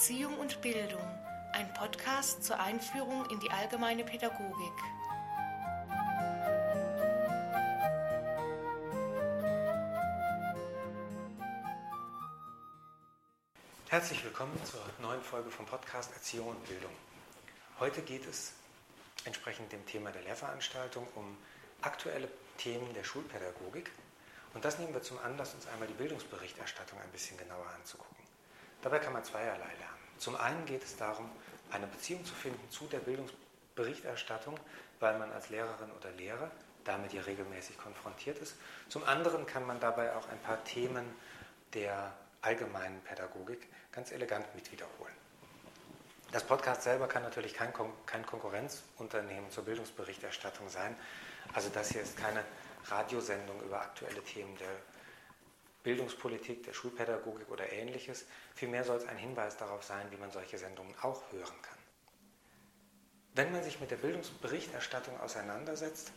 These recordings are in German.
Erziehung und Bildung, ein Podcast zur Einführung in die allgemeine Pädagogik. Herzlich willkommen zur neuen Folge vom Podcast Erziehung und Bildung. Heute geht es entsprechend dem Thema der Lehrveranstaltung um aktuelle Themen der Schulpädagogik. Und das nehmen wir zum Anlass, uns einmal die Bildungsberichterstattung ein bisschen genauer anzugucken. Dabei kann man zweierlei lernen. Zum einen geht es darum, eine Beziehung zu finden zu der Bildungsberichterstattung, weil man als Lehrerin oder Lehrer damit ja regelmäßig konfrontiert ist. Zum anderen kann man dabei auch ein paar Themen der allgemeinen Pädagogik ganz elegant mit wiederholen. Das Podcast selber kann natürlich kein, Kon kein Konkurrenzunternehmen zur Bildungsberichterstattung sein. Also das hier ist keine Radiosendung über aktuelle Themen der Bildungspolitik, der Schulpädagogik oder ähnliches. Vielmehr soll es ein Hinweis darauf sein, wie man solche Sendungen auch hören kann. Wenn man sich mit der Bildungsberichterstattung auseinandersetzt,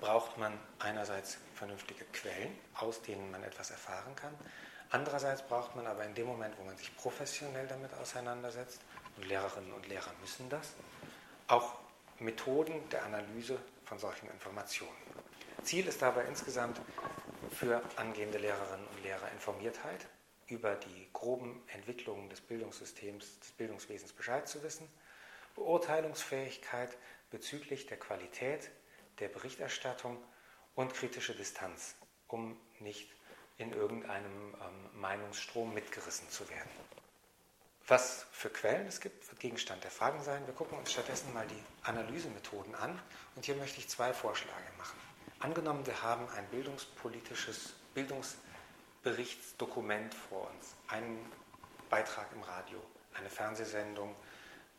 braucht man einerseits vernünftige Quellen, aus denen man etwas erfahren kann. Andererseits braucht man aber in dem Moment, wo man sich professionell damit auseinandersetzt, und Lehrerinnen und Lehrer müssen das, auch Methoden der Analyse von solchen Informationen. Ziel ist dabei insgesamt für angehende Lehrerinnen und Lehrer Informiertheit über die groben Entwicklungen des Bildungssystems, des Bildungswesens Bescheid zu wissen, Beurteilungsfähigkeit bezüglich der Qualität der Berichterstattung und kritische Distanz, um nicht in irgendeinem ähm, Meinungsstrom mitgerissen zu werden. Was für Quellen es gibt, wird Gegenstand der Fragen sein. Wir gucken uns stattdessen mal die Analysemethoden an und hier möchte ich zwei Vorschläge machen. Angenommen, wir haben ein bildungspolitisches Bildungsberichtsdokument vor uns, einen Beitrag im Radio, eine Fernsehsendung,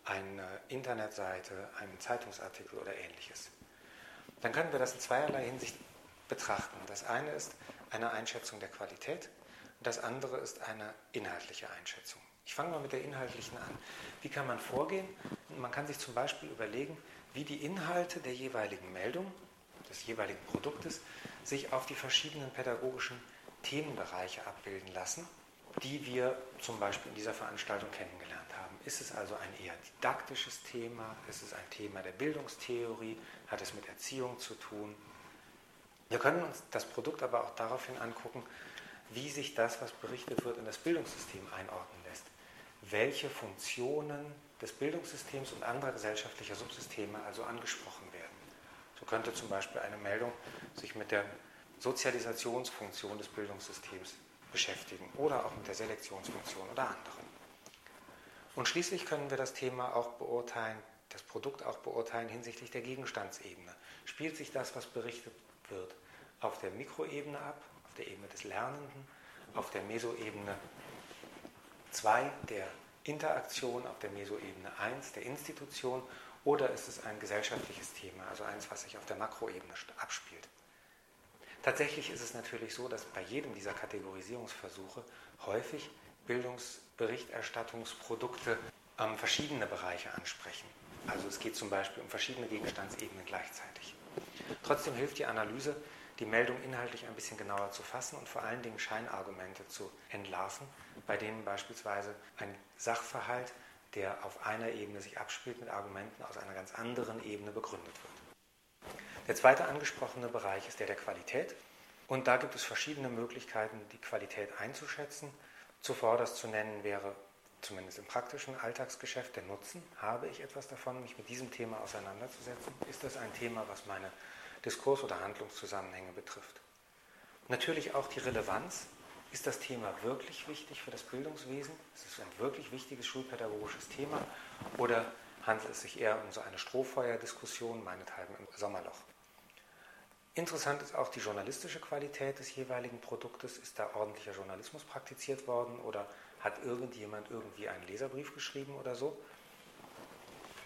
eine Internetseite, einen Zeitungsartikel oder ähnliches. Dann können wir das in zweierlei Hinsicht betrachten. Das eine ist eine Einschätzung der Qualität und das andere ist eine inhaltliche Einschätzung. Ich fange mal mit der inhaltlichen an. Wie kann man vorgehen? Man kann sich zum Beispiel überlegen, wie die Inhalte der jeweiligen Meldung des jeweiligen Produktes sich auf die verschiedenen pädagogischen Themenbereiche abbilden lassen, die wir zum Beispiel in dieser Veranstaltung kennengelernt haben. Ist es also ein eher didaktisches Thema? Ist es ein Thema der Bildungstheorie? Hat es mit Erziehung zu tun? Wir können uns das Produkt aber auch daraufhin angucken, wie sich das, was berichtet wird, in das Bildungssystem einordnen lässt. Welche Funktionen des Bildungssystems und anderer gesellschaftlicher Subsysteme also angesprochen werden. So könnte zum Beispiel eine Meldung sich mit der Sozialisationsfunktion des Bildungssystems beschäftigen oder auch mit der Selektionsfunktion oder anderen. Und schließlich können wir das Thema auch beurteilen, das Produkt auch beurteilen hinsichtlich der Gegenstandsebene. Spielt sich das, was berichtet wird, auf der Mikroebene ab, auf der Ebene des Lernenden, auf der Mesoebene 2 der Interaktion, auf der Mesoebene 1 der Institution oder ist es ein gesellschaftliches Thema, also eins, was sich auf der Makroebene abspielt? Tatsächlich ist es natürlich so, dass bei jedem dieser Kategorisierungsversuche häufig Bildungsberichterstattungsprodukte ähm, verschiedene Bereiche ansprechen. Also es geht zum Beispiel um verschiedene Gegenstandsebenen gleichzeitig. Trotzdem hilft die Analyse, die Meldung inhaltlich ein bisschen genauer zu fassen und vor allen Dingen Scheinargumente zu entlarven, bei denen beispielsweise ein Sachverhalt der auf einer Ebene sich abspielt, mit Argumenten aus einer ganz anderen Ebene begründet wird. Der zweite angesprochene Bereich ist der der Qualität. Und da gibt es verschiedene Möglichkeiten, die Qualität einzuschätzen. Zuvor das zu nennen wäre, zumindest im praktischen Alltagsgeschäft, der Nutzen. Habe ich etwas davon, mich mit diesem Thema auseinanderzusetzen? Ist das ein Thema, was meine Diskurs- oder Handlungszusammenhänge betrifft? Natürlich auch die Relevanz ist das Thema wirklich wichtig für das Bildungswesen? Ist es ein wirklich wichtiges schulpädagogisches Thema? Oder handelt es sich eher um so eine Strohfeuerdiskussion, meinethalben im Sommerloch? Interessant ist auch die journalistische Qualität des jeweiligen Produktes. Ist da ordentlicher Journalismus praktiziert worden oder hat irgendjemand irgendwie einen Leserbrief geschrieben oder so?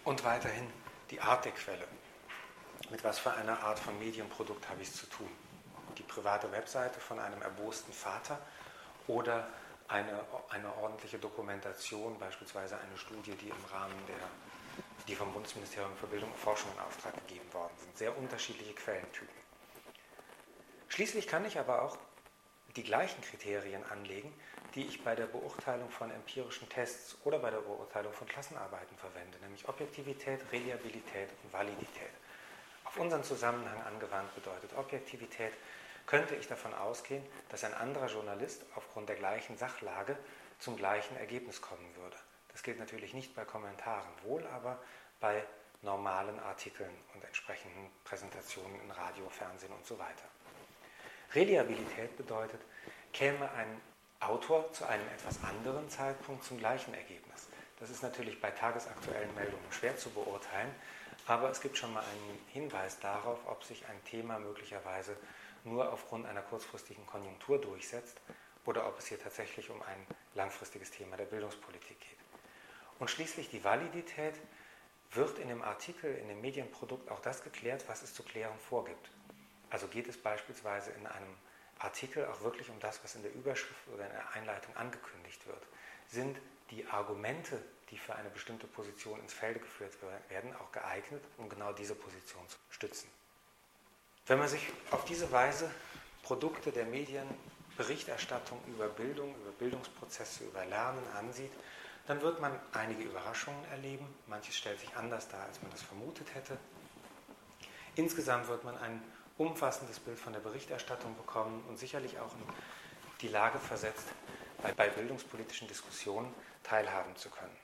Und weiterhin die Art der Quelle. Mit was für einer Art von Medienprodukt habe ich es zu tun? Private Webseite von einem erbosten Vater oder eine, eine ordentliche Dokumentation, beispielsweise eine Studie, die im Rahmen der, die vom Bundesministerium für Bildung und Forschung in Auftrag gegeben worden sind. Sehr unterschiedliche Quellentypen. Schließlich kann ich aber auch die gleichen Kriterien anlegen, die ich bei der Beurteilung von empirischen Tests oder bei der Beurteilung von Klassenarbeiten verwende, nämlich Objektivität, Reliabilität und Validität. Auf unseren Zusammenhang angewandt bedeutet Objektivität, könnte ich davon ausgehen, dass ein anderer Journalist aufgrund der gleichen Sachlage zum gleichen Ergebnis kommen würde. Das gilt natürlich nicht bei Kommentaren, wohl aber bei normalen Artikeln und entsprechenden Präsentationen in Radio, Fernsehen und so weiter. Reliabilität bedeutet, käme ein Autor zu einem etwas anderen Zeitpunkt zum gleichen Ergebnis. Das ist natürlich bei tagesaktuellen Meldungen schwer zu beurteilen, aber es gibt schon mal einen Hinweis darauf, ob sich ein Thema möglicherweise nur aufgrund einer kurzfristigen Konjunktur durchsetzt oder ob es hier tatsächlich um ein langfristiges Thema der Bildungspolitik geht. Und schließlich die Validität wird in dem Artikel, in dem Medienprodukt auch das geklärt, was es zu klären vorgibt. Also geht es beispielsweise in einem Artikel auch wirklich um das, was in der Überschrift oder in der Einleitung angekündigt wird. Sind die Argumente, die für eine bestimmte Position ins Felde geführt werden, auch geeignet, um genau diese Position zu stützen? Wenn man sich auf diese Weise Produkte der Medienberichterstattung über Bildung, über Bildungsprozesse, über Lernen ansieht, dann wird man einige Überraschungen erleben. Manches stellt sich anders dar, als man das vermutet hätte. Insgesamt wird man ein umfassendes Bild von der Berichterstattung bekommen und sicherlich auch in die Lage versetzt, bei bildungspolitischen Diskussionen teilhaben zu können.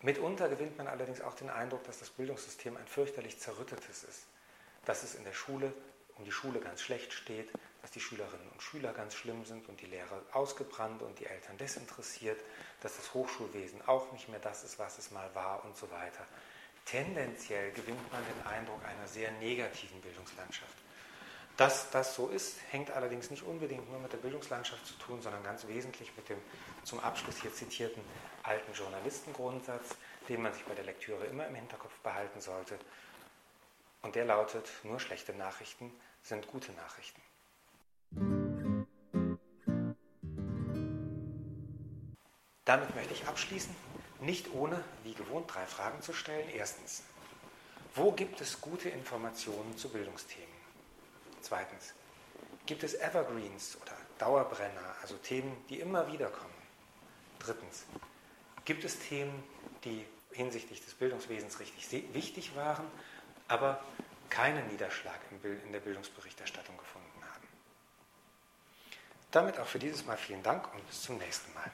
Mitunter gewinnt man allerdings auch den Eindruck, dass das Bildungssystem ein fürchterlich zerrüttetes ist, dass es in der Schule um die Schule ganz schlecht steht, dass die Schülerinnen und Schüler ganz schlimm sind und die Lehrer ausgebrannt und die Eltern desinteressiert, dass das Hochschulwesen auch nicht mehr das ist, was es mal war und so weiter. Tendenziell gewinnt man den Eindruck einer sehr negativen Bildungslandschaft. Dass das so ist, hängt allerdings nicht unbedingt nur mit der Bildungslandschaft zu tun, sondern ganz wesentlich mit dem zum Abschluss hier zitierten alten Journalistengrundsatz, den man sich bei der Lektüre immer im Hinterkopf behalten sollte. Und der lautet, nur schlechte Nachrichten sind gute Nachrichten. Damit möchte ich abschließen, nicht ohne, wie gewohnt, drei Fragen zu stellen. Erstens, wo gibt es gute Informationen zu Bildungsthemen? Zweitens, gibt es Evergreens oder Dauerbrenner, also Themen, die immer wieder kommen? Drittens, gibt es Themen, die hinsichtlich des Bildungswesens richtig wichtig waren, aber keinen Niederschlag in der Bildungsberichterstattung gefunden haben? Damit auch für dieses Mal vielen Dank und bis zum nächsten Mal.